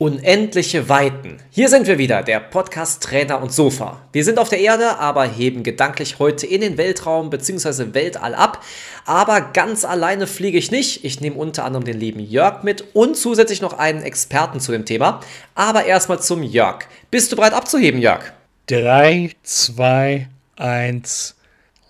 Unendliche Weiten. Hier sind wir wieder, der Podcast Trainer und Sofa. Wir sind auf der Erde, aber heben gedanklich heute in den Weltraum bzw. Weltall ab. Aber ganz alleine fliege ich nicht. Ich nehme unter anderem den lieben Jörg mit und zusätzlich noch einen Experten zu dem Thema. Aber erstmal zum Jörg. Bist du bereit abzuheben, Jörg? 3, 2, 1.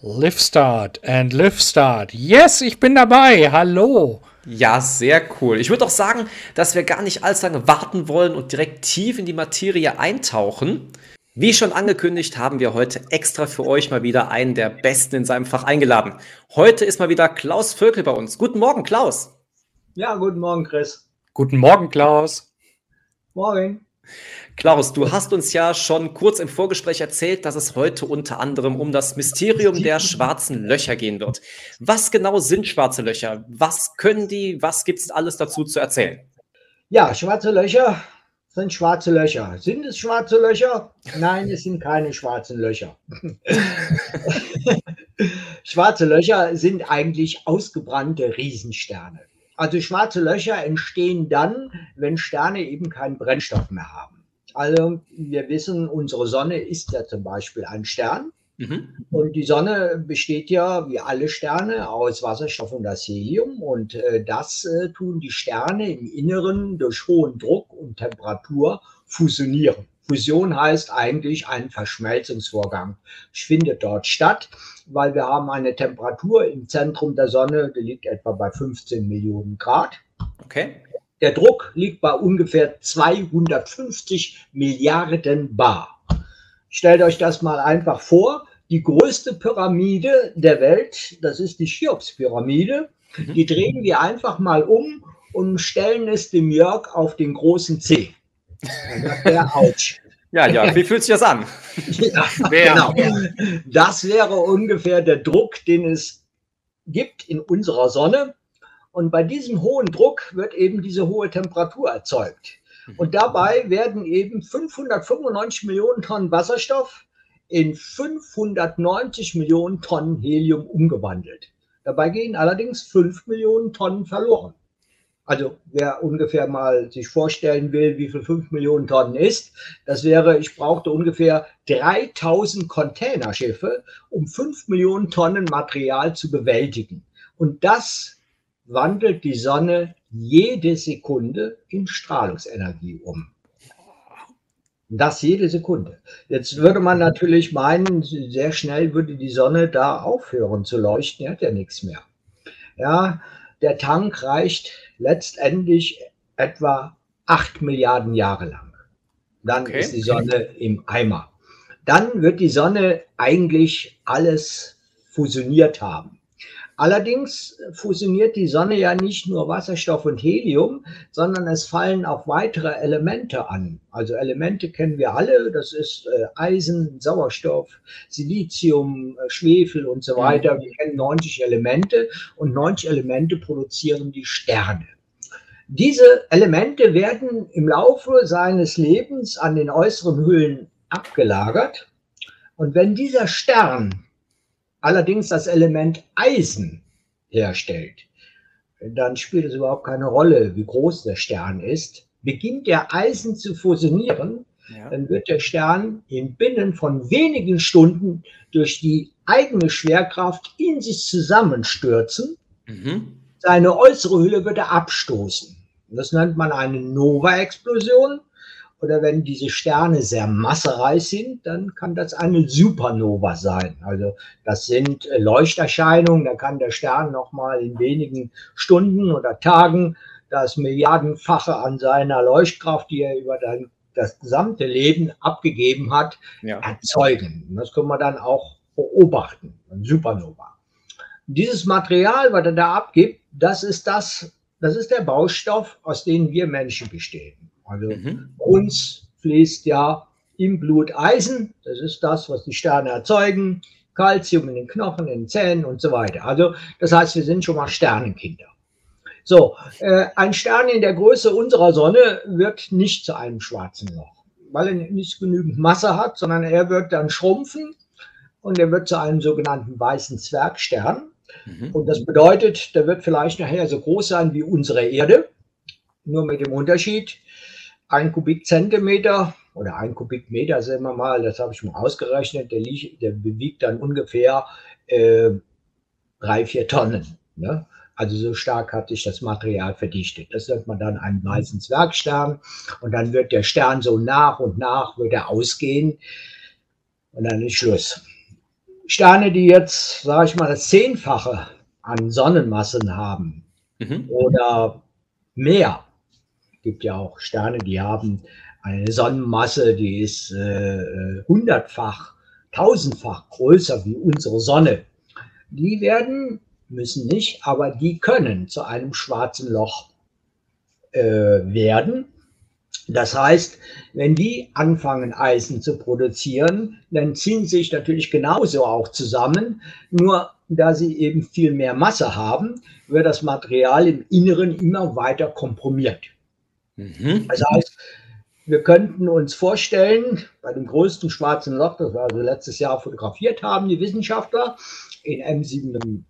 Lift Start and Lift Start. Yes, ich bin dabei. Hallo. Ja, sehr cool. Ich würde auch sagen, dass wir gar nicht allzu lange warten wollen und direkt tief in die Materie eintauchen. Wie schon angekündigt, haben wir heute extra für euch mal wieder einen der Besten in seinem Fach eingeladen. Heute ist mal wieder Klaus Völkel bei uns. Guten Morgen, Klaus. Ja, guten Morgen, Chris. Guten Morgen, Klaus. Morgen. Klaus, du hast uns ja schon kurz im Vorgespräch erzählt, dass es heute unter anderem um das Mysterium der schwarzen Löcher gehen wird. Was genau sind schwarze Löcher? Was können die? Was gibt es alles dazu zu erzählen? Ja, schwarze Löcher sind schwarze Löcher. Sind es schwarze Löcher? Nein, es sind keine schwarzen Löcher. schwarze Löcher sind eigentlich ausgebrannte Riesensterne. Also schwarze Löcher entstehen dann, wenn Sterne eben keinen Brennstoff mehr haben. Also wir wissen, unsere Sonne ist ja zum Beispiel ein Stern. Mhm. Und die Sonne besteht ja wie alle Sterne aus Wasserstoff und das Helium. Und äh, das äh, tun die Sterne im Inneren durch hohen Druck und Temperatur fusionieren. Fusion heißt eigentlich ein Verschmelzungsvorgang. Findet dort statt, weil wir haben eine Temperatur im Zentrum der Sonne, die liegt etwa bei 15 Millionen Grad. Okay. Der Druck liegt bei ungefähr 250 Milliarden Bar. Stellt euch das mal einfach vor. Die größte Pyramide der Welt, das ist die Cheops-Pyramide, mhm. die drehen wir einfach mal um und stellen es dem Jörg auf den großen C. Der Autsch. Ja, ja, wie fühlt sich das an? ja, genau. Das wäre ungefähr der Druck, den es gibt in unserer Sonne. Und bei diesem hohen Druck wird eben diese hohe Temperatur erzeugt. Mhm. Und dabei werden eben 595 Millionen Tonnen Wasserstoff in 590 Millionen Tonnen Helium umgewandelt. Dabei gehen allerdings 5 Millionen Tonnen verloren. Also wer ungefähr mal sich vorstellen will, wie viel 5 Millionen Tonnen ist, das wäre, ich brauchte ungefähr 3000 Containerschiffe, um 5 Millionen Tonnen Material zu bewältigen. Und das wandelt die Sonne jede Sekunde in Strahlungsenergie um. Das jede Sekunde. Jetzt würde man natürlich meinen, sehr schnell würde die Sonne da aufhören zu leuchten. Die hat ja nichts mehr. Ja, der Tank reicht letztendlich etwa 8 Milliarden Jahre lang. Dann okay. ist die Sonne im Eimer. Dann wird die Sonne eigentlich alles fusioniert haben. Allerdings fusioniert die Sonne ja nicht nur Wasserstoff und Helium, sondern es fallen auch weitere Elemente an. Also Elemente kennen wir alle, das ist äh, Eisen, Sauerstoff, Silizium, äh, Schwefel und so weiter. Mhm. Wir kennen 90 Elemente und 90 Elemente produzieren die Sterne. Diese Elemente werden im Laufe seines Lebens an den äußeren Hüllen abgelagert. Und wenn dieser Stern allerdings das Element Eisen herstellt, dann spielt es überhaupt keine Rolle, wie groß der Stern ist. Beginnt der Eisen zu fusionieren, ja. dann wird der Stern in Binnen von wenigen Stunden durch die eigene Schwerkraft in sich zusammenstürzen. Mhm. Seine äußere Hülle wird er abstoßen. Das nennt man eine Nova-Explosion oder wenn diese Sterne sehr massereich sind, dann kann das eine Supernova sein. Also das sind äh, Leuchterscheinungen, da kann der Stern nochmal in wenigen Stunden oder Tagen das Milliardenfache an seiner Leuchtkraft, die er über das gesamte Leben abgegeben hat, ja. erzeugen. Und das können wir dann auch beobachten, Supernova. Dieses Material, was er da abgibt, das ist das, das ist der Baustoff, aus dem wir Menschen bestehen. Also mhm. uns fließt ja im Blut Eisen, das ist das, was die Sterne erzeugen, Kalzium in den Knochen, in den Zähnen und so weiter. Also das heißt, wir sind schon mal Sternenkinder. So, äh, ein Stern in der Größe unserer Sonne wird nicht zu einem schwarzen Loch, weil er nicht genügend Masse hat, sondern er wird dann schrumpfen und er wird zu einem sogenannten weißen Zwergstern. Mhm. Und das bedeutet, der wird vielleicht nachher so groß sein wie unsere Erde, nur mit dem Unterschied, ein Kubikzentimeter oder ein Kubikmeter, sagen wir mal, das habe ich mal ausgerechnet, der, liegt, der wiegt dann ungefähr äh, drei, vier Tonnen. Ne? Also so stark hat sich das Material verdichtet. Das nennt man dann einen weißen Zwergstern. Und dann wird der Stern so nach und nach wird er ausgehen. Und dann ist Schluss. Sterne, die jetzt, sage ich mal, das Zehnfache an Sonnenmassen haben mhm. oder mehr. Gibt ja auch Sterne, die haben eine Sonnenmasse, die ist äh, hundertfach, tausendfach größer wie unsere Sonne. Die werden müssen nicht, aber die können zu einem schwarzen Loch äh, werden. Das heißt, wenn die anfangen, Eisen zu produzieren, dann ziehen sie sich natürlich genauso auch zusammen. Nur da sie eben viel mehr Masse haben, wird das Material im Inneren immer weiter komprimiert. Mhm. Das heißt, wir könnten uns vorstellen, bei dem größten schwarzen Loch, das wir also letztes Jahr fotografiert haben, die Wissenschaftler in M7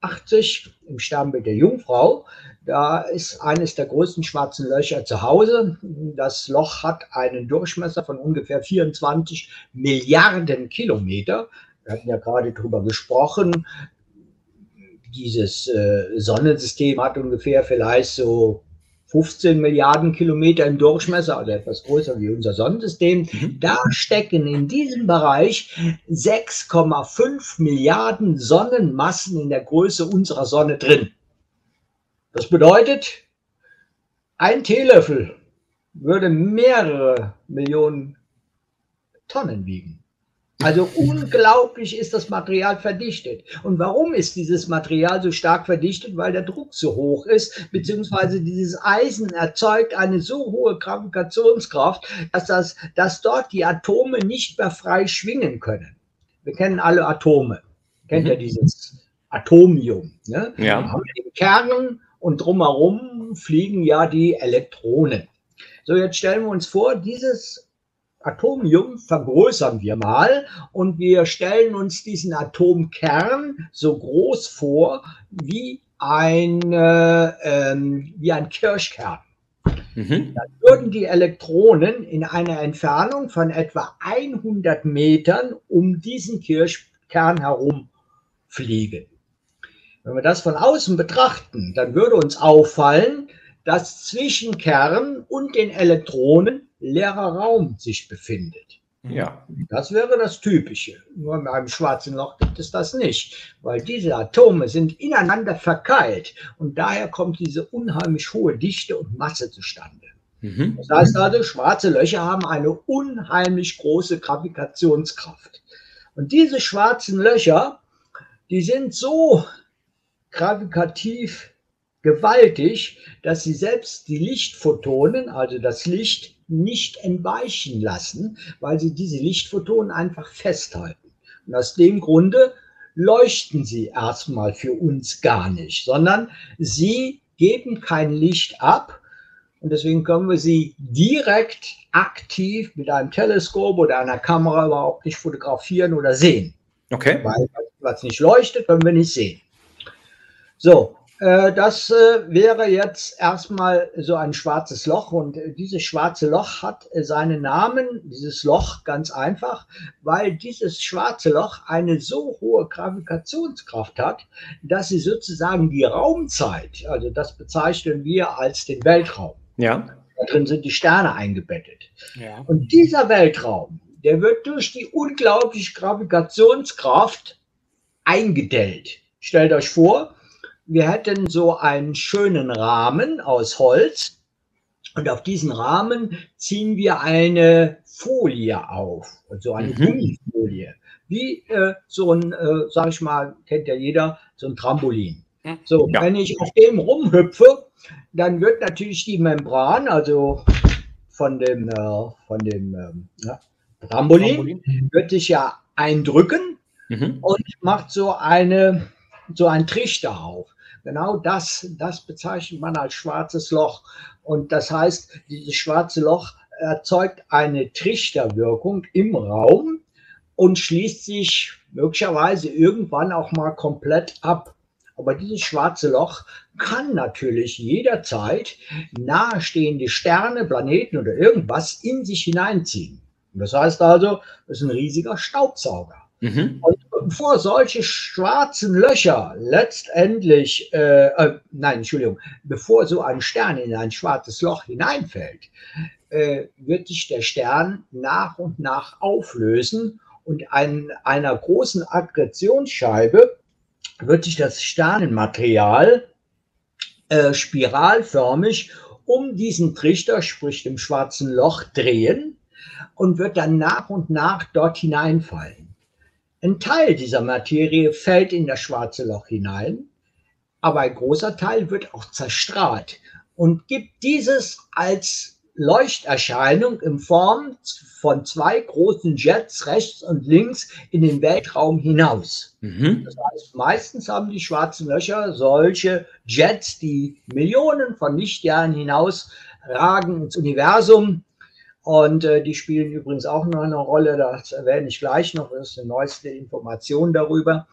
80 im Sternbild der Jungfrau. Da ist eines der größten schwarzen Löcher zu Hause. Das Loch hat einen Durchmesser von ungefähr 24 Milliarden Kilometer. Wir hatten ja gerade darüber gesprochen. Dieses äh, Sonnensystem hat ungefähr vielleicht so 15 Milliarden Kilometer im Durchmesser, also etwas größer wie unser Sonnensystem. Mhm. Da stecken in diesem Bereich 6,5 Milliarden Sonnenmassen in der Größe unserer Sonne drin. Das bedeutet, ein Teelöffel würde mehrere Millionen Tonnen wiegen. Also unglaublich ist das Material verdichtet. Und warum ist dieses Material so stark verdichtet? Weil der Druck so hoch ist, beziehungsweise dieses Eisen erzeugt eine so hohe Gravitationskraft, dass, das, dass dort die Atome nicht mehr frei schwingen können. Wir kennen alle Atome. Kennt mhm. ja dieses Atomium. Ne? Ja. Wir haben den Kern und drumherum fliegen ja die Elektronen. So, jetzt stellen wir uns vor, dieses Atomium vergrößern wir mal und wir stellen uns diesen Atomkern so groß vor wie ein, äh, ähm, wie ein Kirschkern. Mhm. Dann würden die Elektronen in einer Entfernung von etwa 100 Metern um diesen Kirschkern herum fliegen. Wenn wir das von außen betrachten, dann würde uns auffallen, dass zwischen Kern und den Elektronen leerer Raum sich befindet. Ja. Das wäre das Typische. Nur in einem schwarzen Loch gibt es das nicht, weil diese Atome sind ineinander verkeilt und daher kommt diese unheimlich hohe Dichte und Masse zustande. Mhm. Das heißt also, schwarze Löcher haben eine unheimlich große Gravitationskraft. Und diese schwarzen Löcher, die sind so gravitativ gewaltig, dass sie selbst die Lichtphotonen, also das Licht, nicht entweichen lassen, weil sie diese Lichtphotonen einfach festhalten. Und aus dem Grunde leuchten sie erstmal für uns gar nicht, sondern sie geben kein Licht ab. Und deswegen können wir sie direkt aktiv mit einem Teleskop oder einer Kamera überhaupt nicht fotografieren oder sehen. Okay. Weil was nicht leuchtet, können wir nicht sehen. So, das äh, wäre jetzt erstmal so ein schwarzes Loch und äh, dieses schwarze Loch hat seinen Namen, dieses Loch ganz einfach, weil dieses schwarze Loch eine so hohe Gravitationskraft hat, dass sie sozusagen die Raumzeit, also das bezeichnen wir als den Weltraum. Ja. Da drin sind die Sterne eingebettet. Ja. Und dieser Weltraum, der wird durch die unglaubliche Gravitationskraft eingedellt. Stellt euch vor, wir hätten so einen schönen Rahmen aus Holz und auf diesen Rahmen ziehen wir eine Folie auf, also eine mhm. Gummifolie, wie äh, so ein, äh, sag ich mal, kennt ja jeder, so ein Trampolin. So, ja. wenn ich auf dem rumhüpfe, dann wird natürlich die Membran, also von dem, äh, von dem ja, Trampolin, Trampolin, wird sich ja eindrücken mhm. und macht so eine so ein Trichter auf. Genau das, das bezeichnet man als schwarzes Loch. Und das heißt, dieses schwarze Loch erzeugt eine Trichterwirkung im Raum und schließt sich möglicherweise irgendwann auch mal komplett ab. Aber dieses schwarze Loch kann natürlich jederzeit nahestehende Sterne, Planeten oder irgendwas in sich hineinziehen. Das heißt also, es ist ein riesiger Staubsauger. Mhm. Und bevor solche schwarzen Löcher letztendlich, äh, äh, nein, Entschuldigung, bevor so ein Stern in ein schwarzes Loch hineinfällt, äh, wird sich der Stern nach und nach auflösen und an einer großen Akkretionsscheibe wird sich das Sternenmaterial äh, spiralförmig um diesen Trichter, sprich dem schwarzen Loch, drehen und wird dann nach und nach dort hineinfallen. Ein Teil dieser Materie fällt in das schwarze Loch hinein, aber ein großer Teil wird auch zerstrahlt und gibt dieses als Leuchterscheinung in Form von zwei großen Jets rechts und links in den Weltraum hinaus. Mhm. Das heißt, meistens haben die schwarzen Löcher solche Jets, die Millionen von Lichtjahren hinaus ragen ins Universum. Und äh, die spielen übrigens auch noch eine Rolle, das erwähne ich gleich noch, das ist eine neueste Information darüber.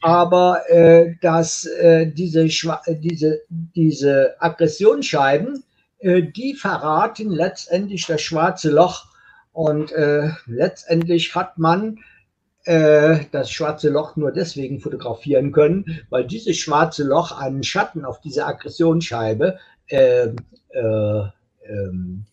Aber äh, dass äh, diese, diese, diese Aggressionsscheiben äh, die verraten letztendlich das schwarze Loch. Und äh, letztendlich hat man äh, das schwarze Loch nur deswegen fotografieren können, weil dieses schwarze Loch einen Schatten auf diese Aggressionsscheibe äh, äh, ähm,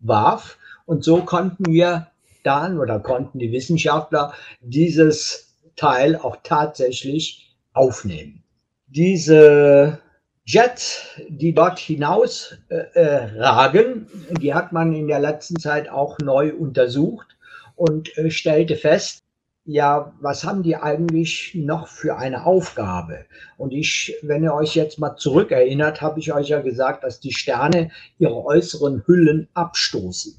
warf. Und so konnten wir dann oder konnten die Wissenschaftler dieses Teil auch tatsächlich aufnehmen. Diese Jets, die dort hinaus äh, äh, ragen, die hat man in der letzten Zeit auch neu untersucht und äh, stellte fest, ja, was haben die eigentlich noch für eine Aufgabe? Und ich, wenn ihr euch jetzt mal zurückerinnert, habe ich euch ja gesagt, dass die Sterne ihre äußeren Hüllen abstoßen.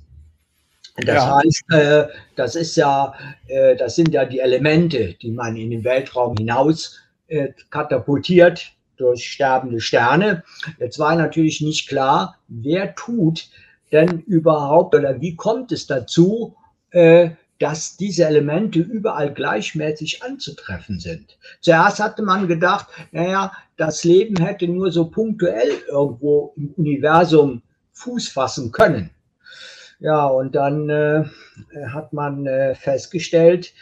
Das ja. heißt, äh, das ist ja, äh, das sind ja die Elemente, die man in den Weltraum hinaus äh, katapultiert, durch sterbende Sterne. Jetzt war natürlich nicht klar, wer tut denn überhaupt oder wie kommt es dazu, äh, dass diese Elemente überall gleichmäßig anzutreffen sind. Zuerst hatte man gedacht, naja, das Leben hätte nur so punktuell irgendwo im Universum Fuß fassen können. Ja, und dann äh, hat man äh, festgestellt,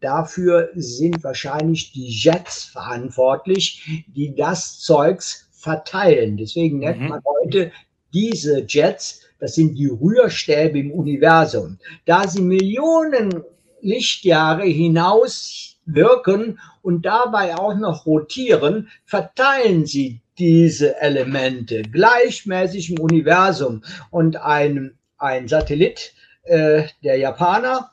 dafür sind wahrscheinlich die Jets verantwortlich, die das Zeugs verteilen. Deswegen nennt mhm. man heute diese Jets, das sind die Rührstäbe im Universum. Da sie Millionen Lichtjahre hinaus wirken und dabei auch noch rotieren, verteilen sie diese Elemente gleichmäßig im Universum. Und ein ein Satellit äh, der Japaner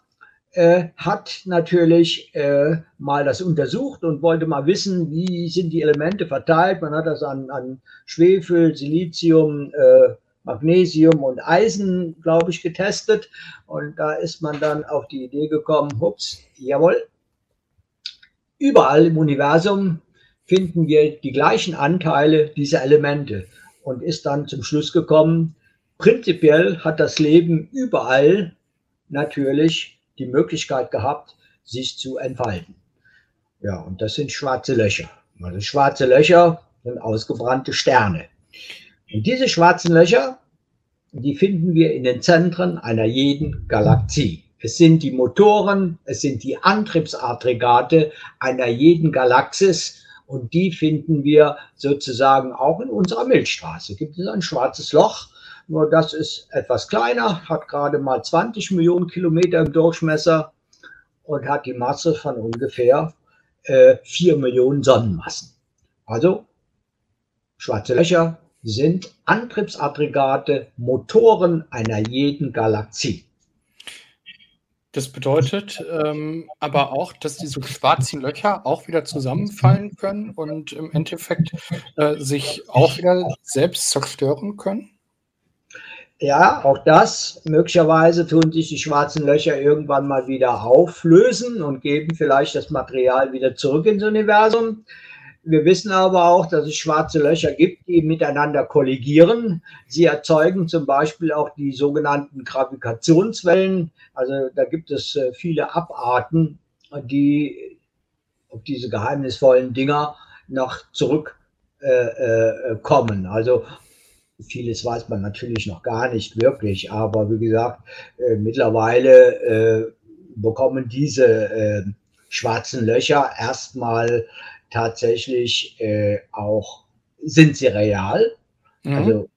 äh, hat natürlich äh, mal das untersucht und wollte mal wissen, wie sind die Elemente verteilt. Man hat das an, an Schwefel, Silizium, äh, Magnesium und Eisen, glaube ich, getestet. Und da ist man dann auf die Idee gekommen, hups, jawohl, überall im Universum finden wir die gleichen Anteile dieser Elemente und ist dann zum Schluss gekommen, Prinzipiell hat das Leben überall natürlich die Möglichkeit gehabt, sich zu entfalten. Ja, und das sind schwarze Löcher. Also schwarze Löcher sind ausgebrannte Sterne. Und diese schwarzen Löcher, die finden wir in den Zentren einer jeden Galaxie. Es sind die Motoren, es sind die Antriebsaggregate einer jeden Galaxis und die finden wir sozusagen auch in unserer Milchstraße. Gibt es ein schwarzes Loch nur das ist etwas kleiner, hat gerade mal 20 Millionen Kilometer im Durchmesser und hat die Masse von ungefähr äh, 4 Millionen Sonnenmassen. Also schwarze Löcher sind Antriebsaggregate, Motoren einer jeden Galaxie. Das bedeutet ähm, aber auch, dass diese schwarzen Löcher auch wieder zusammenfallen können und im Endeffekt äh, sich auch wieder selbst zerstören können? Ja, auch das. Möglicherweise tun sich die schwarzen Löcher irgendwann mal wieder auflösen und geben vielleicht das Material wieder zurück ins Universum. Wir wissen aber auch, dass es schwarze Löcher gibt, die miteinander kolligieren. Sie erzeugen zum Beispiel auch die sogenannten Gravitationswellen. Also da gibt es äh, viele Abarten, die auf diese geheimnisvollen Dinger noch zurückkommen. Äh, äh, also vieles weiß man natürlich noch gar nicht wirklich, aber wie gesagt, mittlerweile bekommen diese schwarzen Löcher erstmal tatsächlich äh, auch, sind sie real. Mhm. Also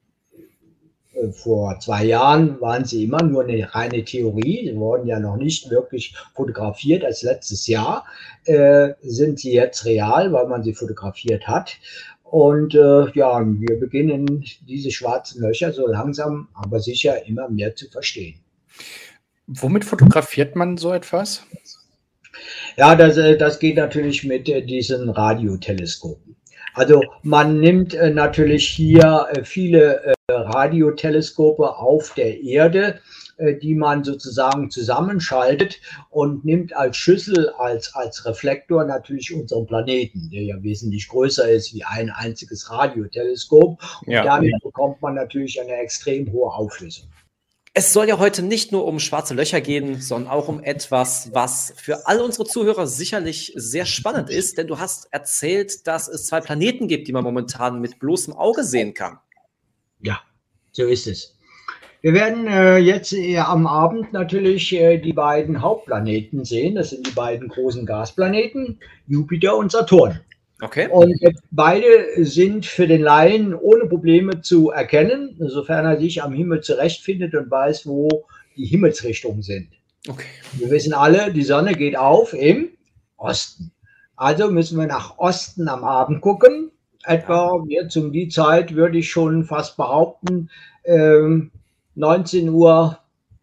äh, vor zwei Jahren waren sie immer nur eine reine Theorie, sie wurden ja noch nicht wirklich fotografiert als letztes Jahr, äh, sind sie jetzt real, weil man sie fotografiert hat. Und äh, ja, wir beginnen diese schwarzen Löcher so langsam, aber sicher immer mehr zu verstehen. Womit fotografiert man so etwas? Ja, das, äh, das geht natürlich mit äh, diesen Radioteleskopen. Also man nimmt äh, natürlich hier viele Radioteleskope auf der Erde, die man sozusagen zusammenschaltet und nimmt als Schüssel, als, als Reflektor natürlich unseren Planeten, der ja wesentlich größer ist wie ein einziges Radioteleskop. Und ja. damit bekommt man natürlich eine extrem hohe Auflösung. Es soll ja heute nicht nur um schwarze Löcher gehen, sondern auch um etwas, was für all unsere Zuhörer sicherlich sehr spannend ist, denn du hast erzählt, dass es zwei Planeten gibt, die man momentan mit bloßem Auge sehen kann. Ja, so ist es. Wir werden äh, jetzt äh, am Abend natürlich äh, die beiden Hauptplaneten sehen. Das sind die beiden großen Gasplaneten, Jupiter und Saturn. Okay. Und beide sind für den Laien ohne Probleme zu erkennen, sofern er sich am Himmel zurechtfindet und weiß, wo die Himmelsrichtungen sind. Okay. Wir wissen alle, die Sonne geht auf im Osten. Also müssen wir nach Osten am Abend gucken. Etwa jetzt um die Zeit würde ich schon fast behaupten, ähm, 19 Uhr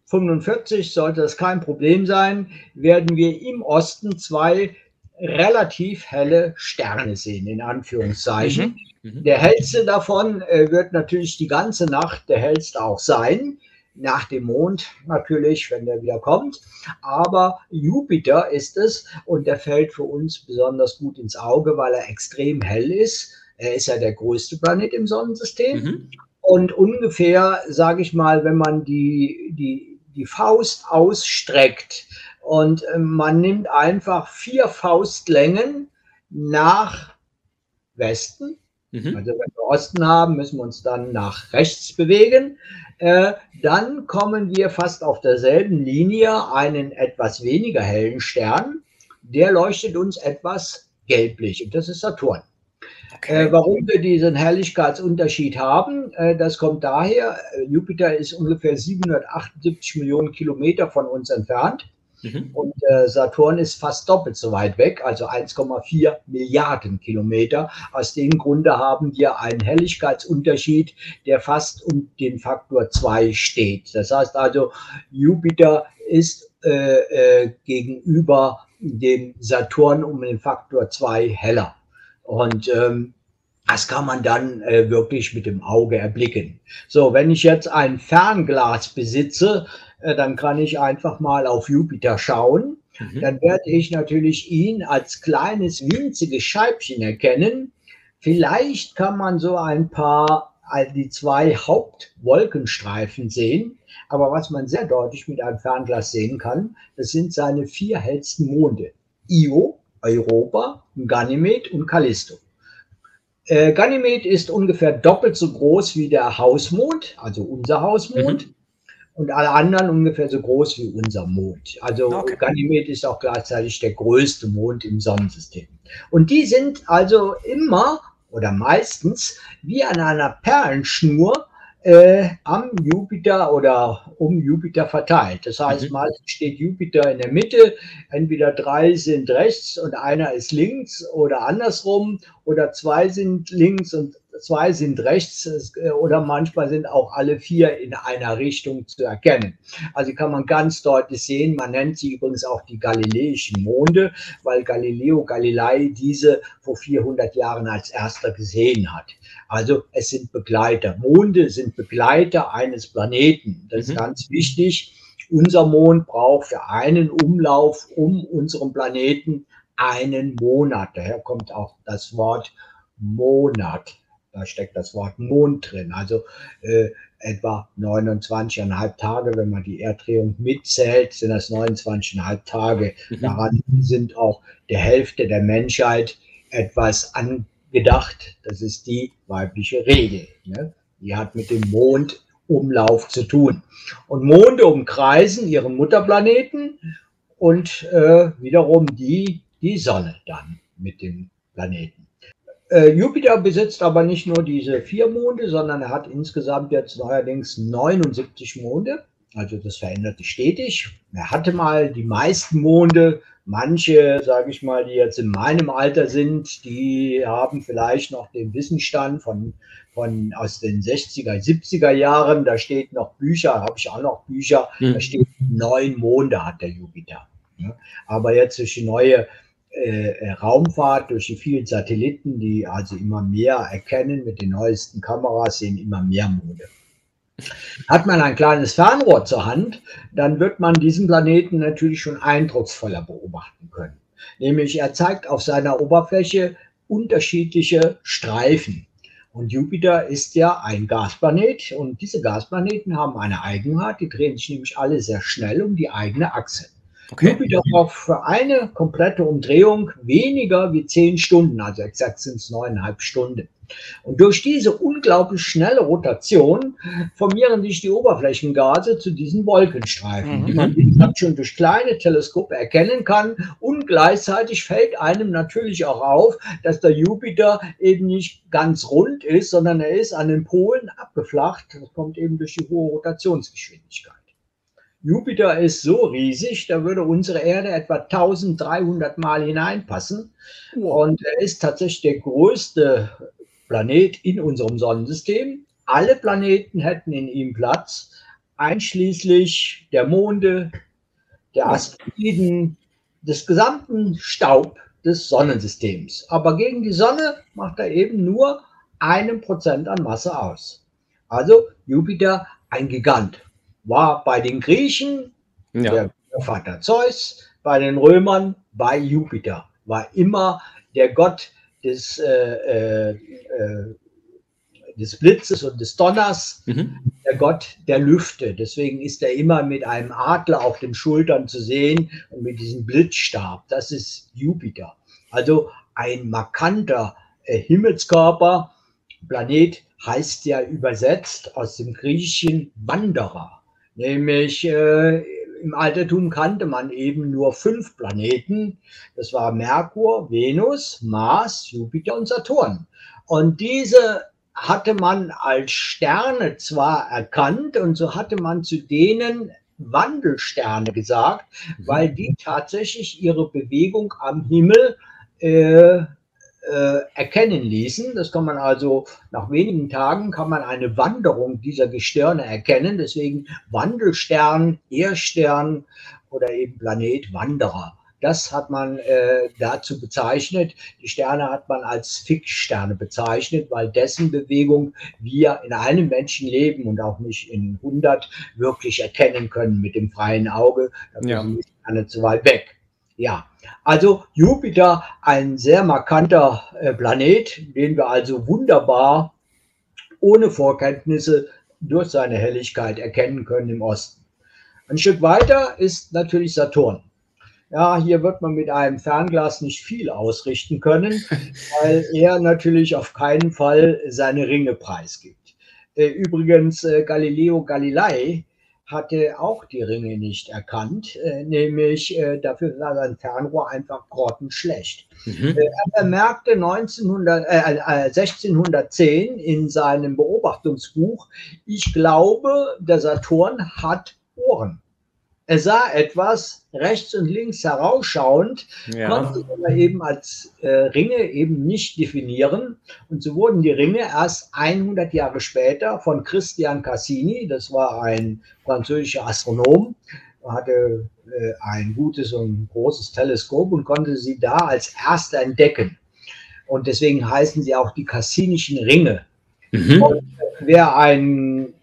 45 sollte das kein Problem sein, werden wir im Osten zwei relativ helle Sterne sehen, in Anführungszeichen. Mhm. Mhm. Der hellste davon äh, wird natürlich die ganze Nacht der hellste auch sein. Nach dem Mond natürlich, wenn der wieder kommt. Aber Jupiter ist es und der fällt für uns besonders gut ins Auge, weil er extrem hell ist. Er ist ja der größte Planet im Sonnensystem. Mhm. Und ungefähr, sage ich mal, wenn man die, die, die Faust ausstreckt, und äh, man nimmt einfach vier Faustlängen nach Westen. Mhm. Also wenn wir Osten haben, müssen wir uns dann nach rechts bewegen. Äh, dann kommen wir fast auf derselben Linie einen etwas weniger hellen Stern. Der leuchtet uns etwas gelblich und das ist Saturn. Okay. Äh, warum wir diesen Helligkeitsunterschied haben, äh, das kommt daher, äh, Jupiter ist ungefähr 778 Millionen Kilometer von uns entfernt. Mhm. Und äh, Saturn ist fast doppelt so weit weg, also 1,4 Milliarden Kilometer. Aus dem Grunde haben wir einen Helligkeitsunterschied, der fast um den Faktor 2 steht. Das heißt also, Jupiter ist äh, äh, gegenüber dem Saturn um den Faktor 2 heller. Und ähm, das kann man dann äh, wirklich mit dem Auge erblicken. So, wenn ich jetzt ein Fernglas besitze, dann kann ich einfach mal auf Jupiter schauen. Mhm. Dann werde ich natürlich ihn als kleines winziges Scheibchen erkennen. Vielleicht kann man so ein paar die zwei Hauptwolkenstreifen sehen. Aber was man sehr deutlich mit einem Fernglas sehen kann, das sind seine vier hellsten Monde. Io, Europa, Ganymed und Callisto. Äh, Ganymed ist ungefähr doppelt so groß wie der Hausmond, also unser Hausmond. Mhm und alle anderen ungefähr so groß wie unser Mond. Also okay. Ganymed ist auch gleichzeitig der größte Mond im Sonnensystem. Und die sind also immer oder meistens wie an einer Perlenschnur äh, am Jupiter oder um Jupiter verteilt. Das heißt, mhm. meistens steht Jupiter in der Mitte, entweder drei sind rechts und einer ist links oder andersrum oder zwei sind links und zwei sind rechts äh, oder manchmal sind auch alle vier in einer Richtung zu erkennen. Also kann man ganz deutlich sehen, man nennt sie übrigens auch die galileischen Monde, weil Galileo Galilei diese vor 400 Jahren als erster gesehen hat. Also es sind Begleiter. Monde sind Begleiter eines Planeten. Das ist mhm. ganz wichtig. Unser Mond braucht für einen Umlauf um unseren Planeten einen Monat. Daher kommt auch das Wort Monat. Da steckt das Wort Mond drin. Also äh, etwa 29,5 Tage, wenn man die Erddrehung mitzählt, sind das 29,5 Tage. Mhm. Daran sind auch der Hälfte der Menschheit etwas an gedacht. Das ist die weibliche Regel. Ne? Die hat mit dem Mondumlauf zu tun. Und Monde umkreisen ihren Mutterplaneten und äh, wiederum die, die Sonne dann mit dem Planeten. Äh, Jupiter besitzt aber nicht nur diese vier Monde, sondern er hat insgesamt jetzt neuerdings 79 Monde. Also das verändert sich stetig. Er hatte mal die meisten Monde. Manche, sage ich mal, die jetzt in meinem Alter sind, die haben vielleicht noch den Wissensstand von, von aus den 60er, 70er Jahren. Da steht noch Bücher, habe ich auch noch Bücher. Mhm. Da steht neun Monde hat der Jupiter. Aber jetzt durch die neue äh, Raumfahrt, durch die vielen Satelliten, die also immer mehr erkennen mit den neuesten Kameras, sehen immer mehr Monde. Hat man ein kleines Fernrohr zur Hand, dann wird man diesen Planeten natürlich schon eindrucksvoller beobachten können. Nämlich er zeigt auf seiner Oberfläche unterschiedliche Streifen. Und Jupiter ist ja ein Gasplanet und diese Gasplaneten haben eine Eigenheit, die drehen sich nämlich alle sehr schnell um die eigene Achse. Okay. Jupiter braucht für eine komplette Umdrehung weniger wie zehn Stunden, also exakt sind es neuneinhalb Stunden. Und durch diese unglaublich schnelle Rotation formieren sich die Oberflächengase zu diesen Wolkenstreifen, mhm. die man wie gesagt schon durch kleine Teleskope erkennen kann. Und gleichzeitig fällt einem natürlich auch auf, dass der Jupiter eben nicht ganz rund ist, sondern er ist an den Polen abgeflacht. Das kommt eben durch die hohe Rotationsgeschwindigkeit. Jupiter ist so riesig, da würde unsere Erde etwa 1300 Mal hineinpassen. Und er ist tatsächlich der größte Planet in unserem Sonnensystem. Alle Planeten hätten in ihm Platz, einschließlich der Monde, der Asteroiden, des gesamten Staub des Sonnensystems. Aber gegen die Sonne macht er eben nur einen Prozent an Masse aus. Also Jupiter ein Gigant war bei den Griechen ja. der Vater Zeus, bei den Römern bei Jupiter, war immer der Gott des, äh, äh, des Blitzes und des Donners, mhm. der Gott der Lüfte. Deswegen ist er immer mit einem Adler auf den Schultern zu sehen und mit diesem Blitzstab. Das ist Jupiter. Also ein markanter äh, Himmelskörper. Planet heißt ja übersetzt aus dem Griechischen Wanderer. Nämlich äh, im Altertum kannte man eben nur fünf Planeten. Das war Merkur, Venus, Mars, Jupiter und Saturn. Und diese hatte man als Sterne zwar erkannt und so hatte man zu denen Wandelsterne gesagt, weil die tatsächlich ihre Bewegung am Himmel äh, äh, erkennen ließen. Das kann man also nach wenigen Tagen kann man eine Wanderung dieser Gestirne erkennen. Deswegen Wandelstern, Erstern oder eben Planet Wanderer. Das hat man äh, dazu bezeichnet. Die Sterne hat man als Fixsterne bezeichnet, weil dessen Bewegung wir in einem Menschenleben und auch nicht in 100 wirklich erkennen können mit dem freien Auge. Da ja. sind die Sterne zu weit weg. Ja, also Jupiter, ein sehr markanter äh, Planet, den wir also wunderbar ohne Vorkenntnisse durch seine Helligkeit erkennen können im Osten. Ein Stück weiter ist natürlich Saturn. Ja, hier wird man mit einem Fernglas nicht viel ausrichten können, weil er natürlich auf keinen Fall seine Ringe preisgibt. Äh, übrigens, äh, Galileo Galilei hatte auch die Ringe nicht erkannt, äh, nämlich äh, dafür war sein Fernrohr einfach grottenschlecht. Mhm. Äh, er bemerkte 1900, äh, 1610 äh, in seinem Beobachtungsbuch, ich glaube, der Saturn hat Ohren. Er sah etwas rechts und links herausschauend, ja. konnte aber eben als äh, Ringe eben nicht definieren. Und so wurden die Ringe erst 100 Jahre später von Christian Cassini, das war ein französischer Astronom, hatte äh, ein gutes und großes Teleskop und konnte sie da als erster entdecken. Und deswegen heißen sie auch die Cassinischen Ringe. Mhm. Und wer ein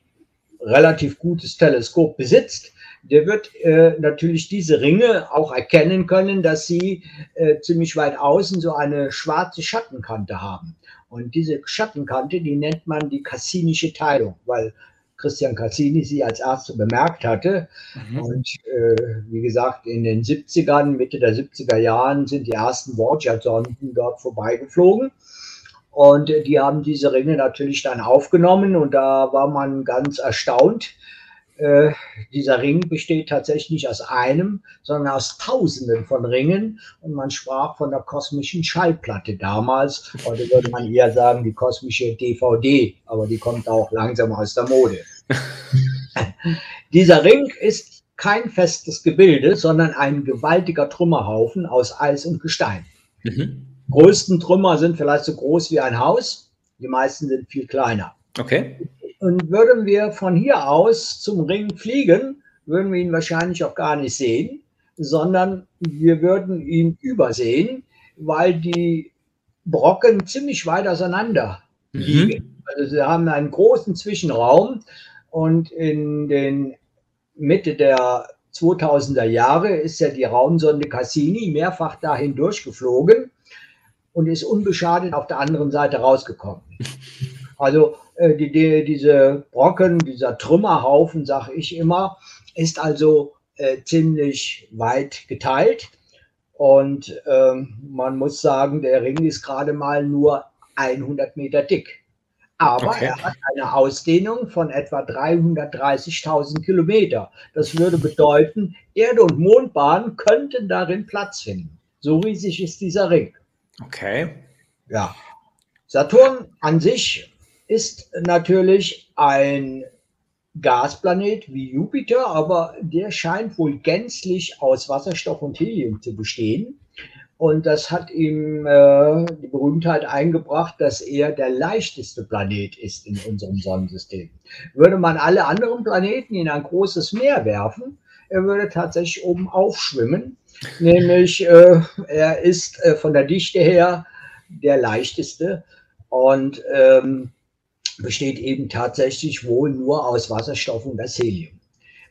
relativ gutes Teleskop besitzt, der wird äh, natürlich diese Ringe auch erkennen können, dass sie äh, ziemlich weit außen so eine schwarze Schattenkante haben. Und diese Schattenkante, die nennt man die Cassinische Teilung, weil Christian Cassini sie als Erster bemerkt hatte. Mhm. Und äh, wie gesagt, in den 70ern, Mitte der 70er Jahren sind die ersten Voyager-Sonden dort vorbeigeflogen. Und die haben diese Ringe natürlich dann aufgenommen und da war man ganz erstaunt. Äh, dieser Ring besteht tatsächlich nicht aus einem, sondern aus Tausenden von Ringen. Und man sprach von der kosmischen Schallplatte damals. Heute würde man eher sagen, die kosmische DVD, aber die kommt auch langsam aus der Mode. Dieser Ring ist kein festes Gebilde, sondern ein gewaltiger Trümmerhaufen aus Eis und Gestein. Mhm. Größten Trümmer sind vielleicht so groß wie ein Haus, die meisten sind viel kleiner. Okay. Und würden wir von hier aus zum Ring fliegen, würden wir ihn wahrscheinlich auch gar nicht sehen, sondern wir würden ihn übersehen, weil die Brocken ziemlich weit auseinander mhm. liegen. Mhm. Also sie haben einen großen Zwischenraum und in den Mitte der 2000er Jahre ist ja die Raumsonde Cassini mehrfach dahin durchgeflogen und ist unbeschadet auf der anderen Seite rausgekommen. Also äh, die, die, diese Brocken, dieser Trümmerhaufen, sage ich immer, ist also äh, ziemlich weit geteilt. Und ähm, man muss sagen, der Ring ist gerade mal nur 100 Meter dick. Aber okay. er hat eine Ausdehnung von etwa 330.000 Kilometer. Das würde bedeuten, Erde und Mondbahn könnten darin Platz finden. So riesig ist dieser Ring. Okay. Ja. Saturn an sich ist natürlich ein Gasplanet wie Jupiter, aber der scheint wohl gänzlich aus Wasserstoff und Helium zu bestehen. Und das hat ihm äh, die Berühmtheit eingebracht, dass er der leichteste Planet ist in unserem Sonnensystem. Würde man alle anderen Planeten in ein großes Meer werfen, er würde tatsächlich oben aufschwimmen. Nämlich, äh, er ist äh, von der Dichte her der leichteste und ähm, besteht eben tatsächlich wohl nur aus Wasserstoff und Helium.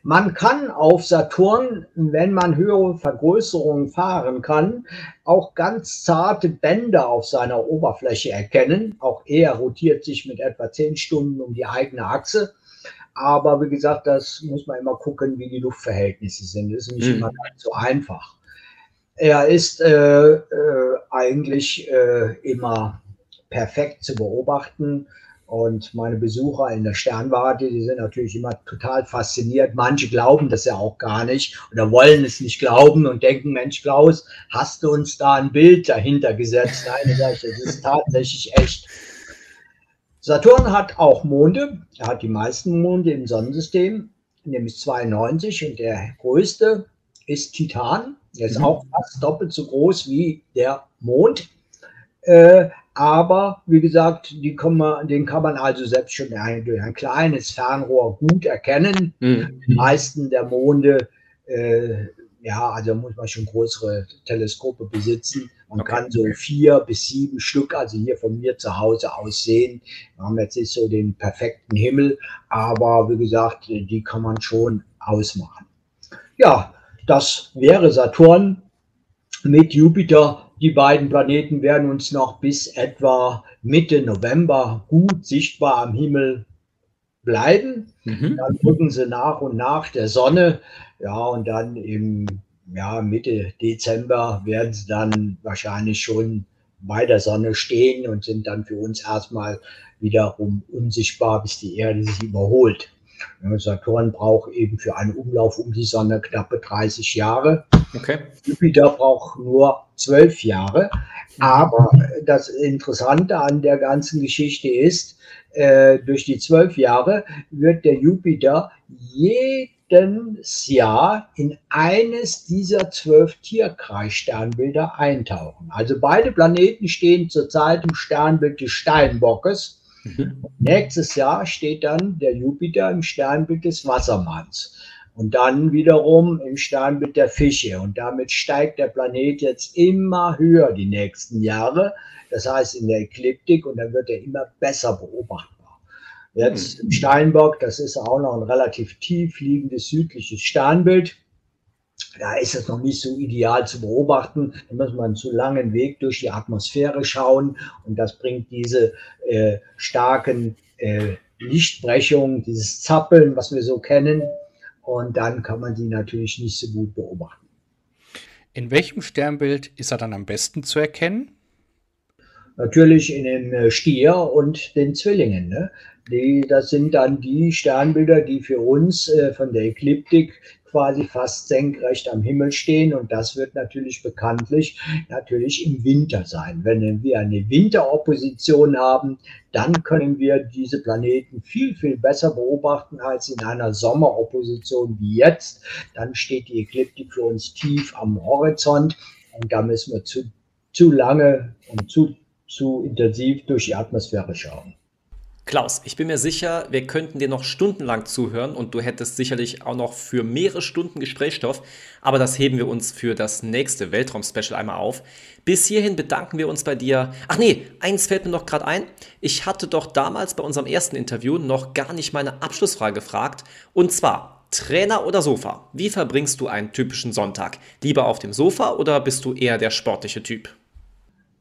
Man kann auf Saturn, wenn man höhere Vergrößerungen fahren kann, auch ganz zarte Bänder auf seiner Oberfläche erkennen. Auch er rotiert sich mit etwa zehn Stunden um die eigene Achse. Aber wie gesagt, das muss man immer gucken, wie die Luftverhältnisse sind. Das ist nicht mhm. immer ganz so einfach. Er ist äh, äh, eigentlich äh, immer perfekt zu beobachten. Und meine Besucher in der Sternwarte, die sind natürlich immer total fasziniert. Manche glauben das ja auch gar nicht oder wollen es nicht glauben und denken, Mensch, Klaus, hast du uns da ein Bild dahinter gesetzt? Nein, das ist tatsächlich echt. Saturn hat auch Monde. Er hat die meisten Monde im Sonnensystem, nämlich 92 und der größte ist Titan. Er ist mhm. auch fast doppelt so groß wie der Mond. Äh, aber wie gesagt, kann man, den kann man also selbst schon ein, durch ein kleines Fernrohr gut erkennen. Mhm. Die meisten der Monde, äh, ja, also muss man schon größere Teleskope besitzen. Man okay. kann so vier bis sieben Stück, also hier von mir zu Hause aus sehen. Wir haben jetzt nicht so den perfekten Himmel, aber wie gesagt, die kann man schon ausmachen. Ja, das wäre Saturn mit Jupiter die beiden Planeten werden uns noch bis etwa Mitte November gut sichtbar am Himmel bleiben. Mhm. Dann rücken sie nach und nach der Sonne. Ja, und dann im ja, Mitte Dezember werden sie dann wahrscheinlich schon bei der Sonne stehen und sind dann für uns erstmal wiederum unsichtbar, bis die Erde sich überholt. Saturn braucht eben für einen Umlauf um die Sonne knappe 30 Jahre. Okay. Jupiter braucht nur zwölf Jahre. Aber das Interessante an der ganzen Geschichte ist, äh, durch die zwölf Jahre wird der Jupiter jedes Jahr in eines dieser zwölf Tierkreissternbilder eintauchen. Also beide Planeten stehen zurzeit im Sternbild des Steinbockes. Mhm. Nächstes Jahr steht dann der Jupiter im Sternbild des Wassermanns und dann wiederum im Sternbild der Fische. Und damit steigt der Planet jetzt immer höher die nächsten Jahre. Das heißt in der Ekliptik und dann wird er immer besser beobachtbar. Jetzt im Steinbock, das ist auch noch ein relativ tief liegendes südliches Sternbild. Da ist es noch nicht so ideal zu beobachten. Da muss man einen zu langen Weg durch die Atmosphäre schauen und das bringt diese äh, starken äh, Lichtbrechungen, dieses Zappeln, was wir so kennen, und dann kann man sie natürlich nicht so gut beobachten. In welchem Sternbild ist er dann am besten zu erkennen? natürlich in dem äh, Stier und den Zwillingen. Ne? Die, das sind dann die Sternbilder, die für uns äh, von der Ekliptik quasi fast senkrecht am Himmel stehen. Und das wird natürlich bekanntlich natürlich im Winter sein. Wenn wir eine Winteropposition haben, dann können wir diese Planeten viel, viel besser beobachten als in einer Sommeropposition wie jetzt. Dann steht die Ekliptik für uns tief am Horizont und da müssen wir zu, zu lange und zu, zu intensiv durch die Atmosphäre schauen. Klaus, ich bin mir sicher, wir könnten dir noch stundenlang zuhören und du hättest sicherlich auch noch für mehrere Stunden Gesprächsstoff, aber das heben wir uns für das nächste Weltraum-Special einmal auf. Bis hierhin bedanken wir uns bei dir. Ach nee, eins fällt mir noch gerade ein. Ich hatte doch damals bei unserem ersten Interview noch gar nicht meine Abschlussfrage gefragt und zwar Trainer oder Sofa? Wie verbringst du einen typischen Sonntag? Lieber auf dem Sofa oder bist du eher der sportliche Typ?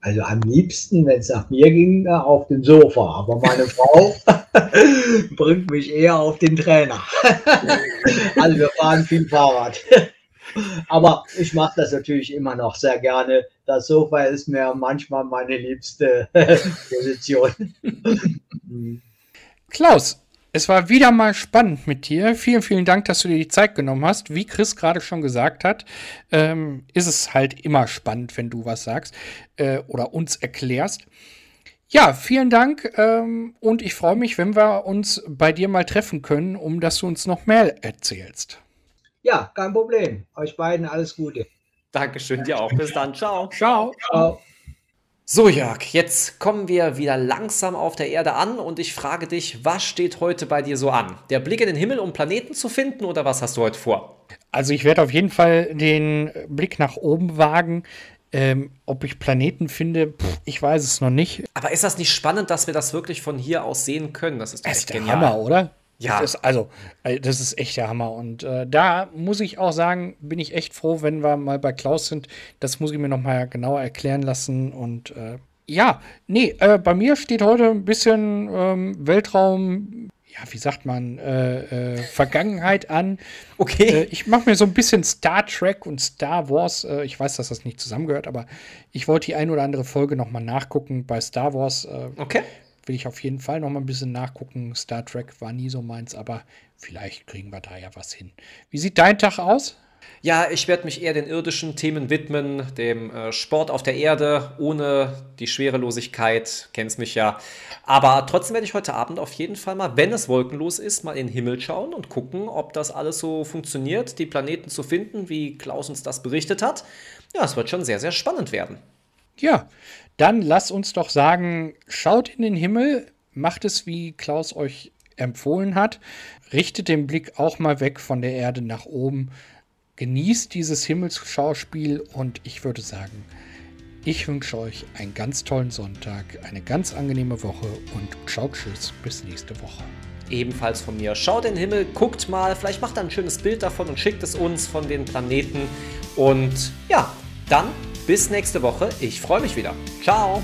Also am liebsten, wenn es nach mir ging, auf dem Sofa. Aber meine Frau bringt mich eher auf den Trainer. also wir fahren viel Fahrrad. Aber ich mache das natürlich immer noch sehr gerne. Das Sofa ist mir manchmal meine liebste Position. Klaus, es war wieder mal spannend mit dir. Vielen, vielen Dank, dass du dir die Zeit genommen hast. Wie Chris gerade schon gesagt hat, ähm, ist es halt immer spannend, wenn du was sagst äh, oder uns erklärst. Ja, vielen Dank ähm, und ich freue mich, wenn wir uns bei dir mal treffen können, um dass du uns noch mehr erzählst. Ja, kein Problem. Euch beiden alles Gute. Dankeschön, dir auch. Bis dann. Ciao. Ciao. Ciao. So, Jörg, jetzt kommen wir wieder langsam auf der Erde an und ich frage dich, was steht heute bei dir so an? Der Blick in den Himmel, um Planeten zu finden oder was hast du heute vor? Also ich werde auf jeden Fall den Blick nach oben wagen. Ähm, ob ich Planeten finde, pff, ich weiß es noch nicht. Aber ist das nicht spannend, dass wir das wirklich von hier aus sehen können? Das ist doch das ist genial. Hammer, oder? Ja. Das ist, also, äh, das ist echt der Hammer. Und äh, da muss ich auch sagen, bin ich echt froh, wenn wir mal bei Klaus sind. Das muss ich mir noch mal genauer erklären lassen. Und äh, ja, nee, äh, bei mir steht heute ein bisschen ähm, Weltraum, ja, wie sagt man, äh, äh, Vergangenheit an. Okay. ich mache mir so ein bisschen Star Trek und Star Wars. ich weiß, dass das nicht zusammengehört, aber ich wollte die ein oder andere Folge noch mal nachgucken bei Star Wars. okay will ich auf jeden Fall noch mal ein bisschen nachgucken. Star Trek war nie so meins, aber vielleicht kriegen wir da ja was hin. Wie sieht dein Tag aus? Ja, ich werde mich eher den irdischen Themen widmen, dem äh, Sport auf der Erde, ohne die Schwerelosigkeit, kennst mich ja. Aber trotzdem werde ich heute Abend auf jeden Fall mal, wenn es wolkenlos ist, mal in den Himmel schauen und gucken, ob das alles so funktioniert, die Planeten zu finden, wie Klaus uns das berichtet hat. Ja, es wird schon sehr, sehr spannend werden. Ja, dann lasst uns doch sagen, schaut in den Himmel, macht es, wie Klaus euch empfohlen hat, richtet den Blick auch mal weg von der Erde nach oben, genießt dieses Himmelsschauspiel und ich würde sagen, ich wünsche euch einen ganz tollen Sonntag, eine ganz angenehme Woche und ciao, tschüss, bis nächste Woche. Ebenfalls von mir. Schaut in den Himmel, guckt mal, vielleicht macht er ein schönes Bild davon und schickt es uns von den Planeten. Und ja, dann bis nächste Woche. Ich freue mich wieder. Ciao.